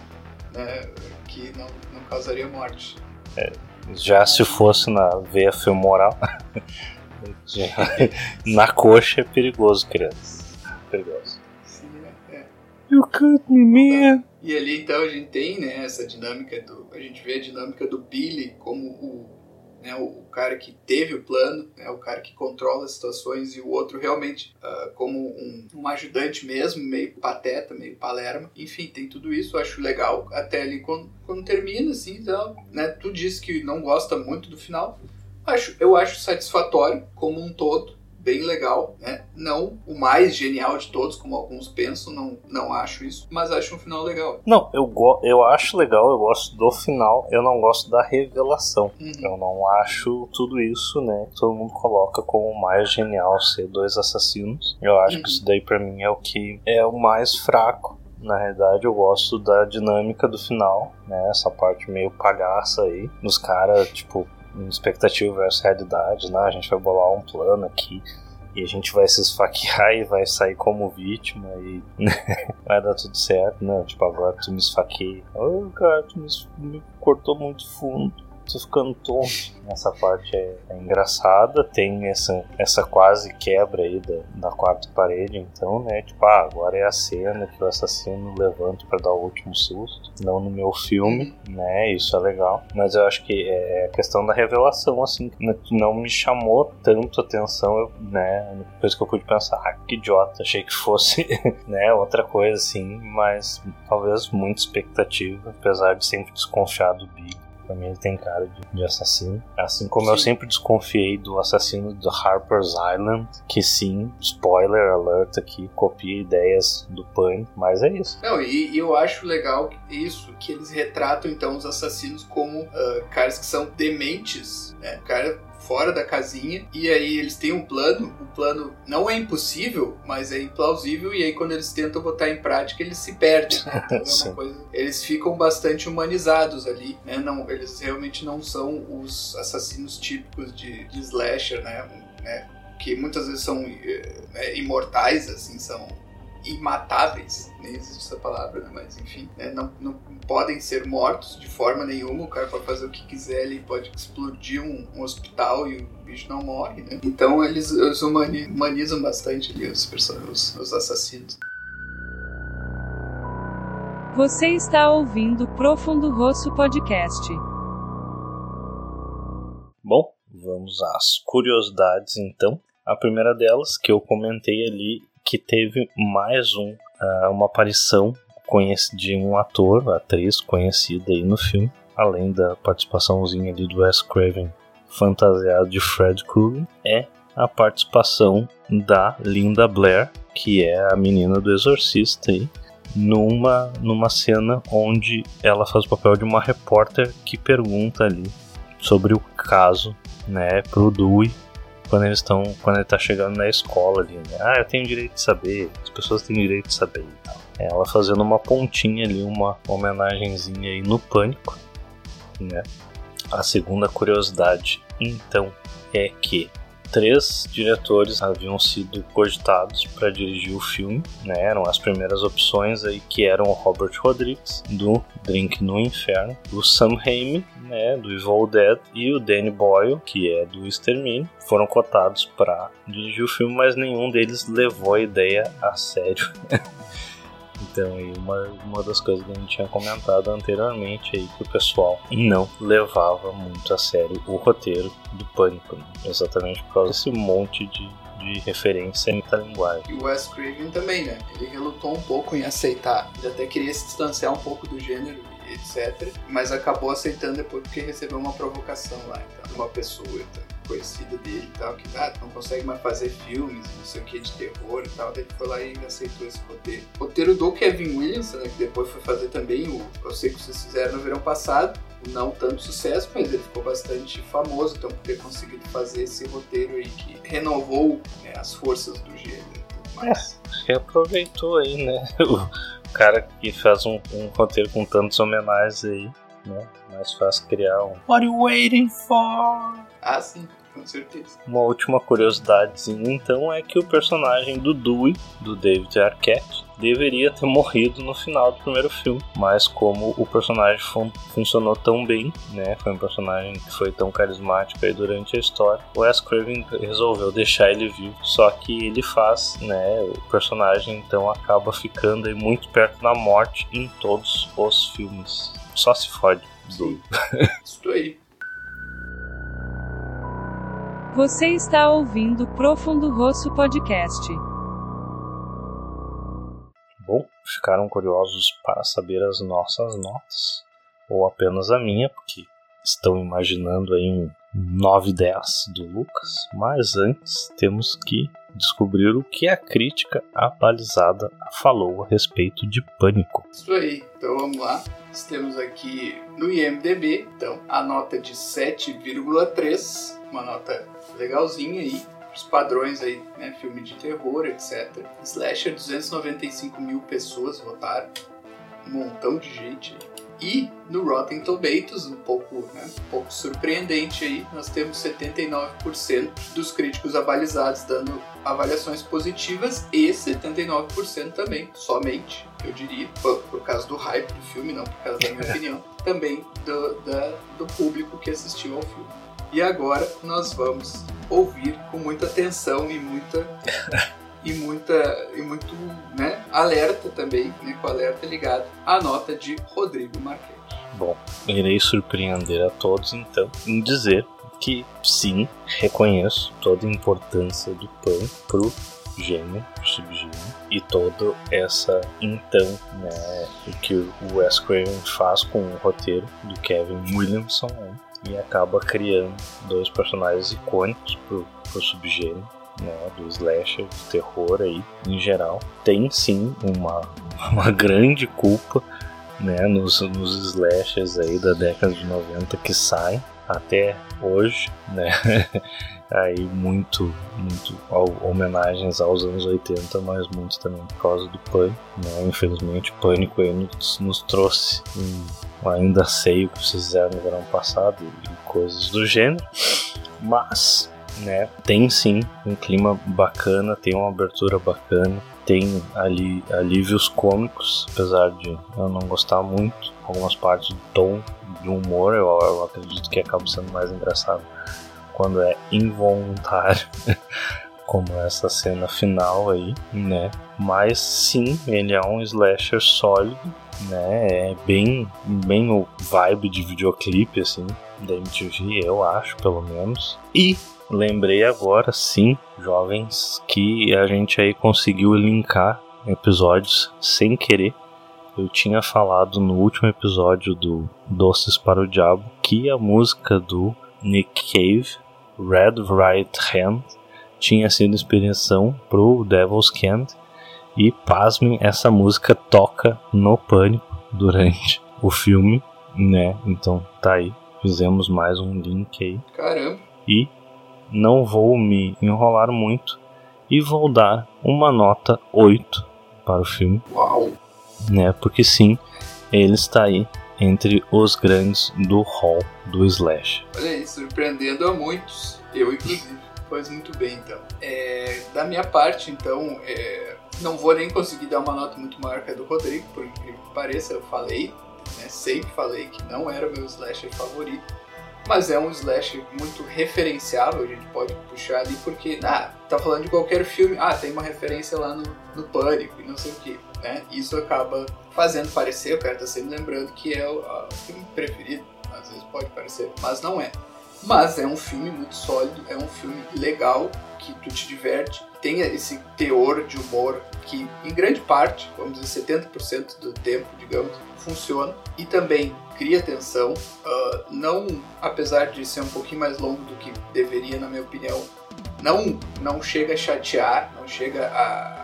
né que não, não causaria morte. É, já se fosse na veia femoral, na coxa é perigoso, criança. Perigoso. Sim, é. é. You cut me, man. E ali então a gente tem né, essa dinâmica do. A gente vê a dinâmica do Billy como o, né, o cara que teve o plano, né, o cara que controla as situações, e o outro realmente uh, como um, um, ajudante mesmo, meio pateta, meio palerma. Enfim, tem tudo isso, eu acho legal. Até ali quando, quando termina, assim, então, né, tu disse que não gosta muito do final. Acho, eu acho satisfatório como um todo bem legal, né? Não o mais genial de todos, como alguns pensam, não, não acho isso, mas acho um final legal. Não, eu, eu acho legal, eu gosto do final, eu não gosto da revelação. Uhum. Eu não acho tudo isso, né? Todo mundo coloca como o mais genial ser dois assassinos. Eu acho uhum. que isso daí para mim é o que é o mais fraco na realidade eu gosto da dinâmica do final, né? Essa parte meio palhaça aí. Nos caras, tipo, expectativa versus realidade, né? A gente vai bolar um plano aqui e a gente vai se esfaquear e vai sair como vítima e vai dar tudo certo, né? Tipo, agora tu me esfaqueia. Oh, cara, tu me, me cortou muito fundo tô ficando tonto. Essa parte é, é, engraçada, tem essa, essa quase quebra aí da, da quarta parede, então, né? Tipo, ah, agora é a cena que o assassino levanta para dar o último susto, não no meu filme, né? Isso é legal. Mas eu acho que é a questão da revelação, assim, que não me chamou tanto atenção, eu, né? Depois que eu pude pensar, ah, que idiota, achei que fosse, né? Outra coisa, assim, mas talvez muita expectativa, apesar de sempre desconfiar do Big. Pra mim ele tem cara de, de assassino. Assim como sim. eu sempre desconfiei do assassino do Harper's Island, que sim, spoiler alert aqui, copia ideias do Pânico, mas é isso. Não, e, e, eu acho legal isso, que eles retratam então os assassinos como uh, caras que são dementes, né? Cara fora da casinha e aí eles têm um plano. O plano não é impossível, mas é implausível e aí quando eles tentam botar em prática eles se perdem. Né? Então é coisa. Eles ficam bastante humanizados ali, né? Não, eles realmente não são os assassinos típicos de, de slasher, né? né? Que muitas vezes são é, imortais, assim, são imatáveis, nem existe essa palavra, né? mas enfim, né? não, não podem ser mortos de forma nenhuma, o cara pode fazer o que quiser, ele pode explodir um, um hospital e o bicho não morre, né? Então eles, eles humanizam bastante ali os, os, os assassinos. Você está ouvindo Profundo Rosso Podcast. Bom, vamos às curiosidades então. A primeira delas, que eu comentei ali que teve mais um, uh, uma aparição de um ator, atriz conhecida aí no filme, além da participaçãozinha ali do Wes Craven fantasiado de Fred Krueger, é a participação da Linda Blair, que é a menina do Exorcista aí, numa, numa cena onde ela faz o papel de uma repórter que pergunta ali sobre o caso, né, pro Dewey quando eles estão quando ele tá chegando na escola ali, né? Ah, eu tenho direito de saber, as pessoas têm direito de saber e tal. Ela fazendo uma pontinha ali, uma homenagenzinha aí no pânico, né? A segunda curiosidade, então, é que três diretores haviam sido cogitados para dirigir o filme, né? Eram as primeiras opções aí que eram o Robert Rodrigues do Drink no Inferno, o Sam Raimi, né, do Evil Dead e o Danny Boyle, que é do Extermínio, foram cotados para dirigir o filme, mas nenhum deles levou a ideia a sério. Então, aí, uma, uma das coisas que a gente tinha comentado anteriormente aí, que o pessoal não levava muito a sério o roteiro do Pânico, né? exatamente por causa desse monte de, de referência em linguagem. E o Wes Craven também, né? Ele relutou um pouco em aceitar, ele até queria se distanciar um pouco do gênero etc. Mas acabou aceitando depois porque recebeu uma provocação lá, então, de uma pessoa então, conhecida dele e tal, que ah, não consegue mais fazer filmes, não sei o que, de terror e tal. Ele foi lá e aceitou esse roteiro. O roteiro do Kevin Williamson, né, que depois foi fazer também o Eu Sei Que Vocês Fizeram no Verão Passado, não tanto sucesso, mas ele ficou bastante famoso, então por ter conseguido fazer esse roteiro aí que renovou né, as forças do gênero. Mas... É, reaproveitou aí, né? cara que faz um, um roteiro com tantos homenagens aí, né? Mais fácil criar um. What are you waiting for? Ah, sim com certeza. Uma última curiosidade, então, é que o personagem do Dewey, do David Arquette, deveria ter morrido no final do primeiro filme, mas como o personagem fun funcionou tão bem, né, foi um personagem que foi tão carismático aí durante a história, o Wes Craven resolveu deixar ele vivo, só que ele faz, né, o personagem então acaba ficando aí muito perto da morte em todos os filmes. Só se fode. Sim. Isso aí. Você está ouvindo Profundo Rosso Podcast. Bom, ficaram curiosos para saber as nossas notas? Ou apenas a minha, porque estão imaginando aí um 9-10 do Lucas. Mas antes temos que descobrir o que a crítica abalizada falou a respeito de Pânico. Isso aí, então vamos lá. Temos aqui no IMDB, então, a nota de 7,3, uma nota legalzinho aí, os padrões aí, né, filme de terror, etc. Slasher, 295 mil pessoas votaram, um montão de gente. E no Rotten Tomatoes, um pouco, né, um pouco surpreendente aí, nós temos 79% dos críticos avalizados dando avaliações positivas e 79% também, somente, eu diria, por, por causa do hype do filme, não por causa da minha opinião, também do, da, do público que assistiu ao filme. E agora nós vamos ouvir com muita atenção e muita e muita e muito né, alerta também, né, com alerta ligado à nota de Rodrigo Marquete. Bom, irei surpreender a todos então em dizer que sim, reconheço toda a importância do PAN pro gênero, pro subgênero e toda essa então, né, que o Wes Craven faz com o roteiro do Kevin Williamson, né, e acaba criando dois personagens icônicos pro, pro subgênero. Né, do slasher, do terror aí, em geral, tem sim uma, uma grande culpa né, nos, nos slashers aí da década de 90 que saem até hoje, né? aí muito, muito homenagens aos anos 80, mas muito também por causa do Pânico, né? Infelizmente o Pânico aí nos, nos trouxe um ainda sei o que fizeram no verão passado e coisas do gênero, mas né, tem sim um clima bacana, tem uma abertura bacana, tem ali alívios cômicos, apesar de eu não gostar muito, algumas partes do tom de humor eu, eu acredito que acaba sendo mais engraçado quando é involuntário. como essa cena final aí, né? Mas sim, ele é um slasher sólido, né? É bem, bem o vibe de videoclipe, assim, da MTV, eu acho, pelo menos. E lembrei agora, sim, jovens, que a gente aí conseguiu linkar episódios sem querer. Eu tinha falado no último episódio do Doces para o Diabo que a música do Nick Cave, Red Right Hand, tinha sido inspiração pro Devil's Candy. E pasmem, essa música toca no pânico durante o filme, né? Então tá aí. Fizemos mais um link aí. Caramba. E não vou me enrolar muito e vou dar uma nota 8 para o filme. Uau. Né? Porque sim, ele está aí entre os grandes do hall do Slash. Olha aí, surpreendendo a muitos. Eu, inclusive. Faz muito bem, então. É, da minha parte, então, é, não vou nem conseguir dar uma nota muito maior que a do Rodrigo, por incrível que pareça, eu falei, né, sempre falei que não era o meu slasher favorito, mas é um slasher muito referenciável, a gente pode puxar ali, porque, ah, tá falando de qualquer filme, ah, tem uma referência lá no, no Pânico e não sei o que, né, isso acaba fazendo parecer, o cara tá sempre lembrando que é o, o filme preferido, às vezes pode parecer, mas não é. Mas é um filme muito sólido, é um filme legal, que tu te diverte, tem esse teor de humor que, em grande parte, vamos dizer 70% do tempo, digamos, funciona e também cria tensão. Uh, não, apesar de ser um pouquinho mais longo do que deveria, na minha opinião, não, não chega a chatear, não chega a, a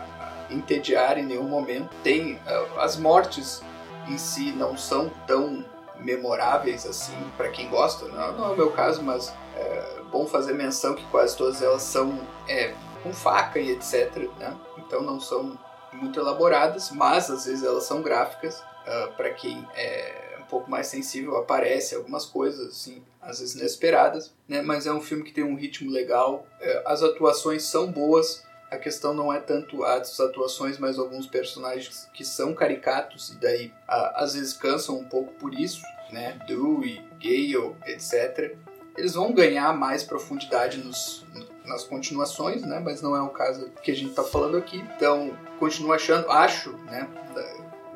entediar em nenhum momento. Tem uh, as mortes em si não são tão memoráveis assim para quem gosta. Não, não, é o meu caso, mas é bom fazer menção que quase todas elas são é, com faca e etc. Né? Então não são muito elaboradas, mas às vezes elas são gráficas. Uh, ah, para quem é um pouco mais sensível, aparece algumas coisas assim, às vezes inesperadas, né? Mas é um filme que tem um ritmo legal, uh, as atuações são boas. A questão não é tanto as atuações, mas alguns personagens que são caricatos e daí uh, às vezes cansam um pouco por isso, né? Dewey, Gale, etc. Eles vão ganhar mais profundidade nos, nas continuações, né? Mas não é o caso que a gente está falando aqui. Então, continuo achando, acho, né?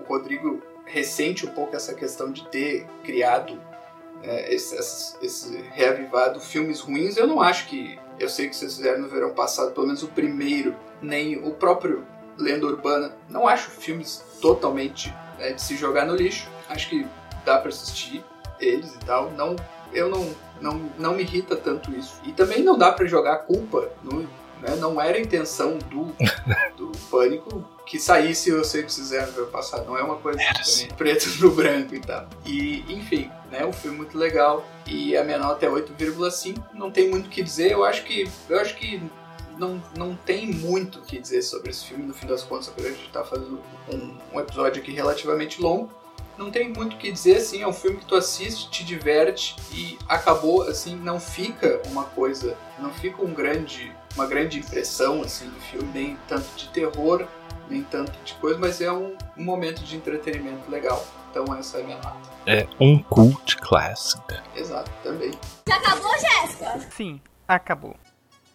O Rodrigo ressente um pouco essa questão de ter criado é, esse, esse, reavivado filmes ruins. Eu não acho que. Eu sei que vocês fizeram no verão passado, pelo menos o primeiro, nem o próprio Lenda Urbana. Não acho filmes totalmente né, de se jogar no lixo. Acho que dá para assistir eles e tal. Não, eu não, não, não me irrita tanto isso. E também não dá para jogar culpa no, né? Não era a intenção do, do Pânico que saísse o sei que fizeram no passado. Não é uma coisa assim, preto no branco e tal. E, enfim, né? Um filme muito legal. E a minha nota é 8,5. Não tem muito o que dizer. Eu acho que. Eu acho que não, não tem muito o que dizer sobre esse filme, no fim das contas, a gente está fazendo um, um episódio aqui relativamente longo não tem muito o que dizer, assim, é um filme que tu assiste, te diverte e acabou, assim, não fica uma coisa, não fica um grande, uma grande impressão, assim, do filme, nem tanto de terror, nem tanto de coisa, mas é um, um momento de entretenimento legal. Então essa é a minha nota. É um cult classic. Exato, também. Já acabou, Jéssica? Sim, acabou.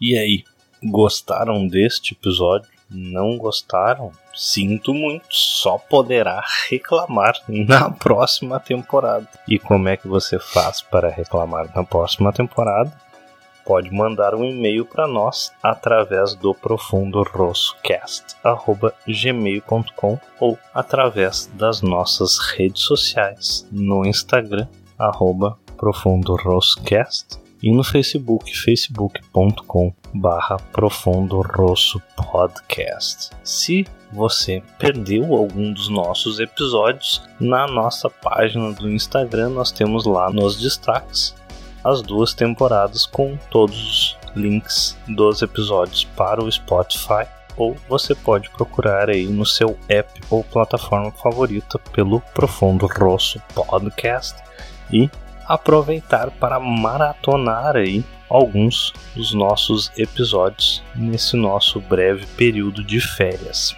E aí, gostaram deste episódio? Não gostaram? Sinto muito, só poderá reclamar na próxima temporada. E como é que você faz para reclamar na próxima temporada? Pode mandar um e-mail para nós através do profundorossocast@gmail.com ou através das nossas redes sociais no Instagram arroba e no Facebook, facebook.com barra Profundo Rosso Podcast. Se você perdeu algum dos nossos episódios, na nossa página do Instagram nós temos lá nos destaques as duas temporadas com todos os links dos episódios para o Spotify ou você pode procurar aí no seu app ou plataforma favorita pelo Profundo Rosso Podcast e aproveitar para maratonar aí alguns dos nossos episódios nesse nosso breve período de férias.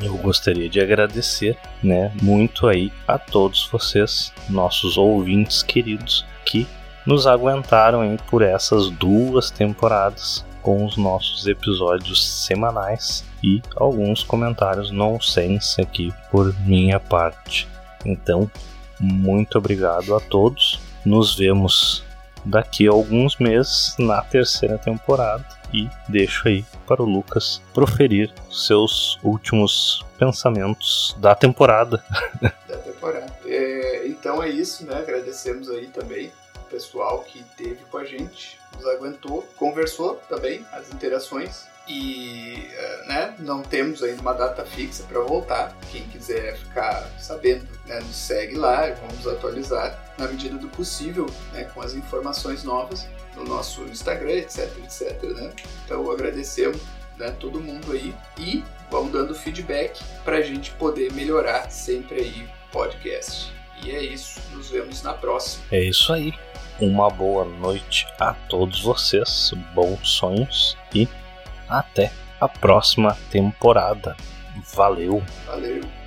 Eu gostaria de agradecer, né, muito aí a todos vocês, nossos ouvintes queridos, que nos aguentaram aí por essas duas temporadas com os nossos episódios semanais e alguns comentários nonsense aqui por minha parte. Então, muito obrigado a todos nos vemos daqui a alguns meses na terceira temporada. E deixo aí para o Lucas proferir seus últimos pensamentos da temporada. da temporada. É, então é isso, né? Agradecemos aí também o pessoal que teve com a gente, nos aguentou, conversou também, as interações. E né, não temos ainda uma data fixa para voltar. Quem quiser ficar sabendo, né, nos segue lá, vamos atualizar na medida do possível, né, com as informações novas no nosso Instagram, etc, etc, né? Então agradecemos né, todo mundo aí e vamos dando feedback para a gente poder melhorar sempre aí o podcast. E é isso, nos vemos na próxima. É isso aí. Uma boa noite a todos vocês, bons sonhos e até a próxima temporada. Valeu! Valeu!